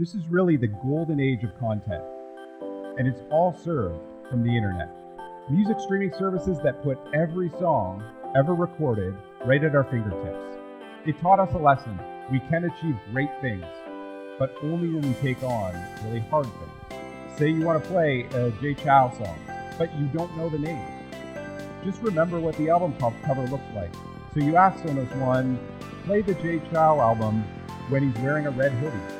This is really the golden age of content, and it's all served from the internet. Music streaming services that put every song ever recorded right at our fingertips. It taught us a lesson. We can achieve great things, but only when we take on really hard things. Say you want to play a Jay Chou song, but you don't know the name. Just remember what the album cover looks like. So you ask Sonos One, play the Jay Chou album when he's wearing a red hoodie.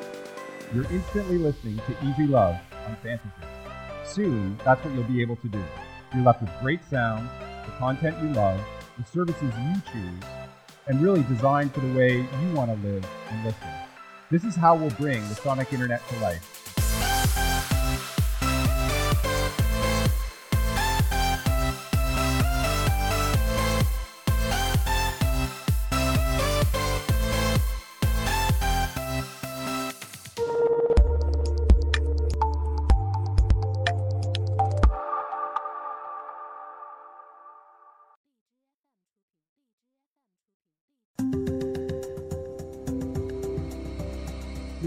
You're instantly listening to Easy Love on Fantasy. Soon, that's what you'll be able to do. You're left with great sound, the content you love, the services you choose, and really designed for the way you want to live and listen. This is how we'll bring the Sonic Internet to life.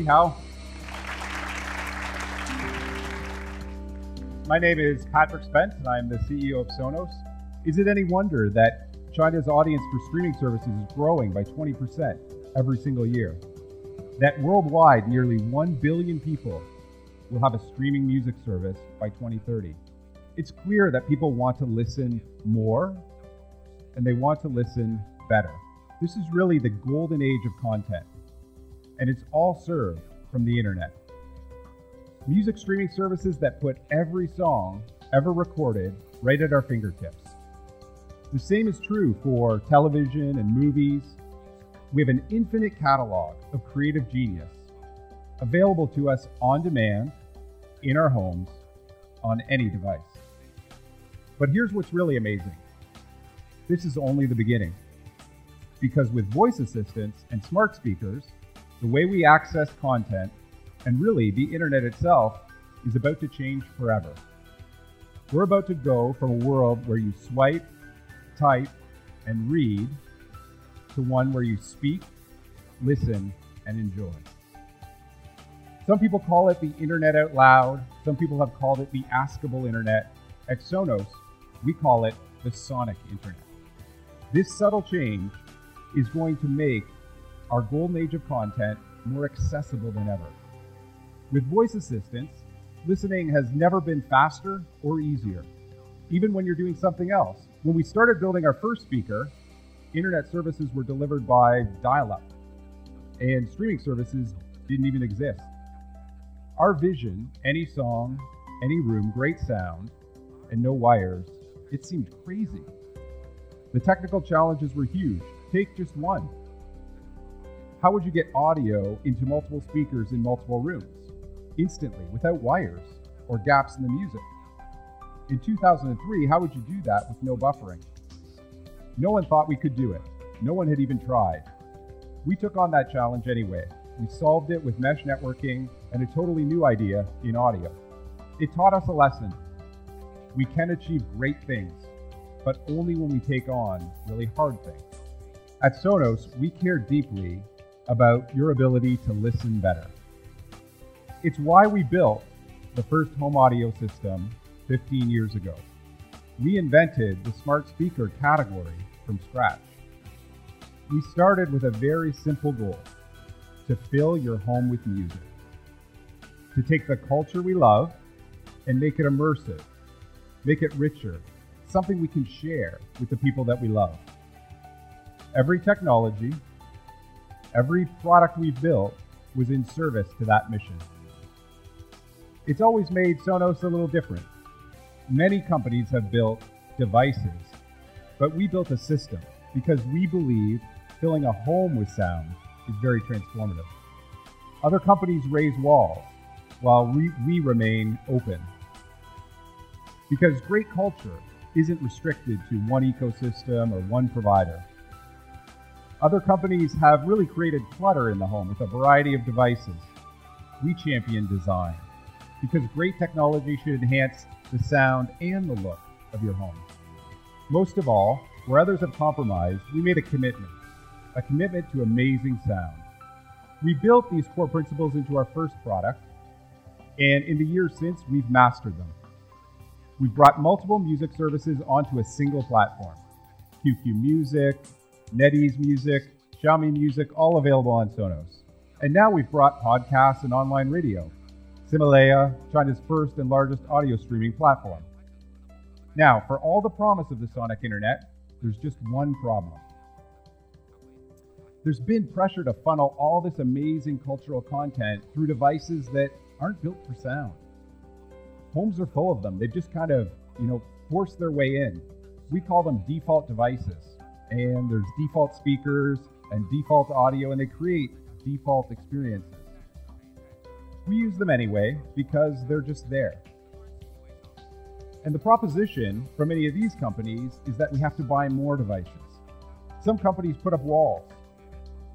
Hao. My name is Patrick Spence, and I'm the CEO of Sonos. Is it any wonder that China's audience for streaming services is growing by 20% every single year? That worldwide, nearly 1 billion people will have a streaming music service by 2030. It's clear that people want to listen more and they want to listen better. This is really the golden age of content and it's all served from the internet. Music streaming services that put every song ever recorded right at our fingertips. The same is true for television and movies. We have an infinite catalog of creative genius available to us on demand, in our homes, on any device. But here's what's really amazing this is only the beginning. Because with voice assistants and smart speakers, the way we access content, and really the internet itself, is about to change forever. We're about to go from a world where you swipe, type, and read to one where you speak, listen, and enjoy. Some people call it the internet out loud. Some people have called it the askable internet. At Sonos, we call it the sonic internet. This subtle change is going to make our golden age of content more accessible than ever. With voice assistants, listening has never been faster or easier, even when you're doing something else. When we started building our first speaker, internet services were delivered by dial up, and streaming services didn't even exist. Our vision any song, any room, great sound, and no wires it seemed crazy. The technical challenges were huge. Take just one how would you get audio into multiple speakers in multiple rooms instantly without wires or gaps in the music? In 2003, how would you do that with no buffering? No one thought we could do it. No one had even tried. We took on that challenge anyway. We solved it with mesh networking and a totally new idea in audio. It taught us a lesson. We can achieve great things, but only when we take on really hard things. At Sonos, we care deeply about your ability to listen better. It's why we built the first home audio system 15 years ago. We invented the smart speaker category from scratch. We started with a very simple goal to fill your home with music, to take the culture we love and make it immersive, make it richer, something we can share with the people that we love. Every technology, Every product we've built was in service to that mission. It's always made Sonos a little different. Many companies have built devices, but we built a system because we believe filling a home with sound is very transformative. Other companies raise walls while we, we remain open. Because great culture isn't restricted to one ecosystem or one provider. Other companies have really created clutter in the home with a variety of devices. We champion design because great technology should enhance the sound and the look of your home. Most of all, where others have compromised, we made a commitment a commitment to amazing sound. We built these core principles into our first product, and in the years since, we've mastered them. We've brought multiple music services onto a single platform QQ Music, NetEase Music, Xiaomi Music, all available on Sonos. And now we've brought podcasts and online radio. Ximalaya, China's first and largest audio streaming platform. Now, for all the promise of the sonic internet, there's just one problem. There's been pressure to funnel all this amazing cultural content through devices that aren't built for sound. Homes are full of them. They've just kind of, you know, forced their way in. We call them default devices. And there's default speakers and default audio, and they create default experiences. We use them anyway because they're just there. And the proposition from many of these companies is that we have to buy more devices. Some companies put up walls.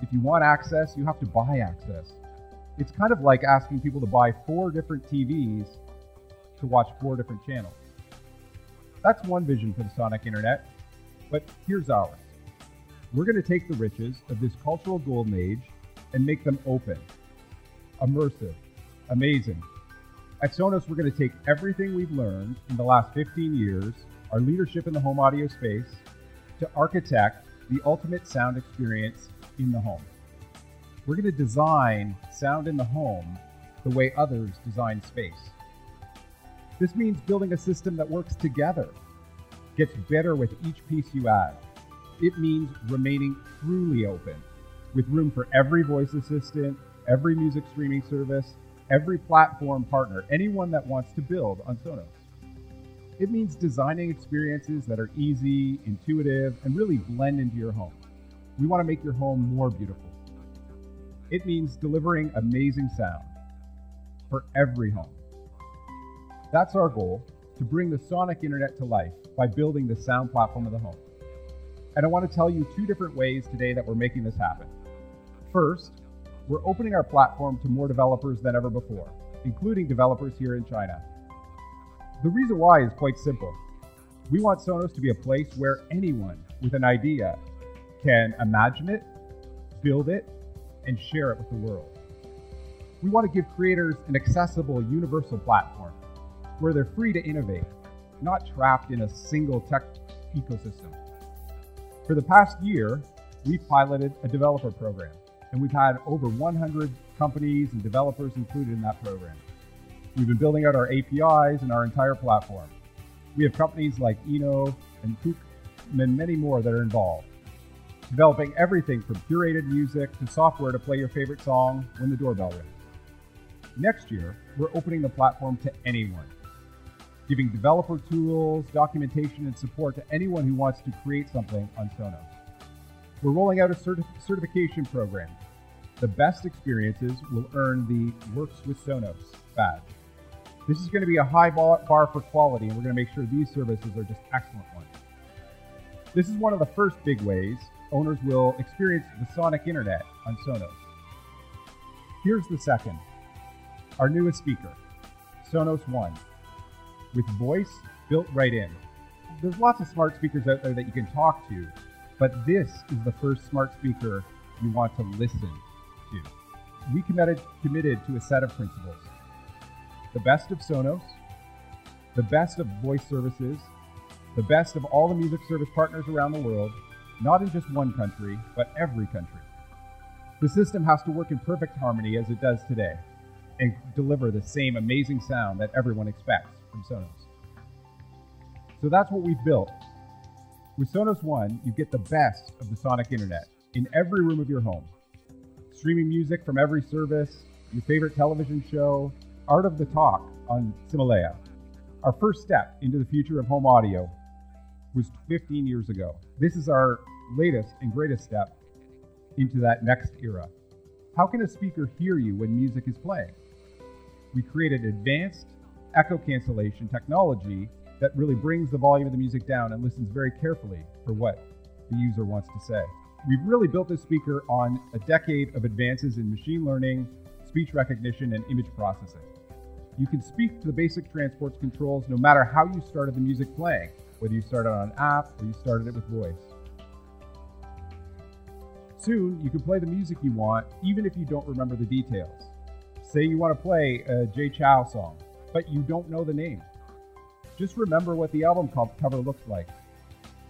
If you want access, you have to buy access. It's kind of like asking people to buy four different TVs to watch four different channels. That's one vision for the Sonic Internet, but here's ours. We're going to take the riches of this cultural golden age and make them open, immersive, amazing. At Sonos, we're going to take everything we've learned in the last 15 years, our leadership in the home audio space, to architect the ultimate sound experience in the home. We're going to design sound in the home the way others design space. This means building a system that works together, gets better with each piece you add. It means remaining truly open, with room for every voice assistant, every music streaming service, every platform partner, anyone that wants to build on Sonos. It means designing experiences that are easy, intuitive, and really blend into your home. We want to make your home more beautiful. It means delivering amazing sound for every home. That's our goal to bring the sonic internet to life by building the sound platform of the home. And I want to tell you two different ways today that we're making this happen. First, we're opening our platform to more developers than ever before, including developers here in China. The reason why is quite simple. We want Sonos to be a place where anyone with an idea can imagine it, build it, and share it with the world. We want to give creators an accessible, universal platform where they're free to innovate, not trapped in a single tech ecosystem. For the past year, we've piloted a developer program, and we've had over 100 companies and developers included in that program. We've been building out our APIs and our entire platform. We have companies like Eno and Kook and many more that are involved, developing everything from curated music to software to play your favorite song when the doorbell rings. Next year, we're opening the platform to anyone giving developer tools, documentation, and support to anyone who wants to create something on Sonos. We're rolling out a certi- certification program. The best experiences will earn the Works with Sonos badge. This is going to be a high bar for quality, and we're going to make sure these services are just excellent ones. This is one of the first big ways owners will experience the sonic internet on Sonos. Here's the second our newest speaker, Sonos One with voice built right in. There's lots of smart speakers out there that you can talk to, but this is the first smart speaker you want to listen to. We committed, committed to a set of principles the best of Sonos, the best of voice services, the best of all the music service partners around the world, not in just one country, but every country. The system has to work in perfect harmony as it does today and deliver the same amazing sound that everyone expects from Sonos. So that's what we've built. With Sonos One, you get the best of the sonic internet in every room of your home. Streaming music from every service, your favorite television show, Art of the Talk on Ximalaya. Our first step into the future of home audio was 15 years ago. This is our latest and greatest step into that next era. How can a speaker hear you when music is playing? We created advanced echo cancellation technology that really brings the volume of the music down and listens very carefully for what the user wants to say. We've really built this speaker on a decade of advances in machine learning, speech recognition, and image processing. You can speak to the basic transports controls no matter how you started the music playing, whether you started on an app or you started it with voice. Soon, you can play the music you want, even if you don't remember the details. Say you want to play a Jay Chou song, but you don't know the name. Just remember what the album cover looks like.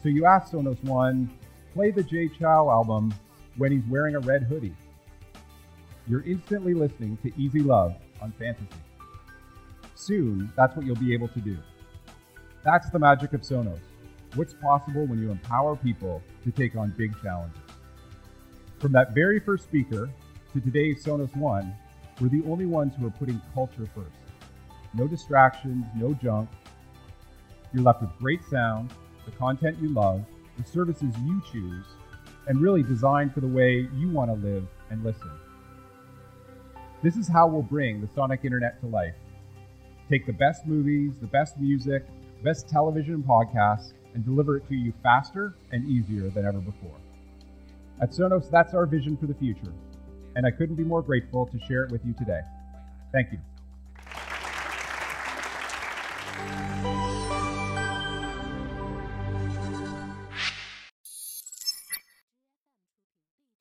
So you ask Sonos One, play the Jay Chou album when he's wearing a red hoodie. You're instantly listening to Easy Love on Fantasy. Soon, that's what you'll be able to do. That's the magic of Sonos. What's possible when you empower people to take on big challenges? From that very first speaker to today's Sonos One, we're the only ones who are putting culture first. No distractions, no junk. You're left with great sound, the content you love, the services you choose, and really designed for the way you want to live and listen. This is how we'll bring the Sonic Internet to life. Take the best movies, the best music, best television and podcasts, and deliver it to you faster and easier than ever before. At Sonos, that's our vision for the future, and I couldn't be more grateful to share it with you today. Thank you.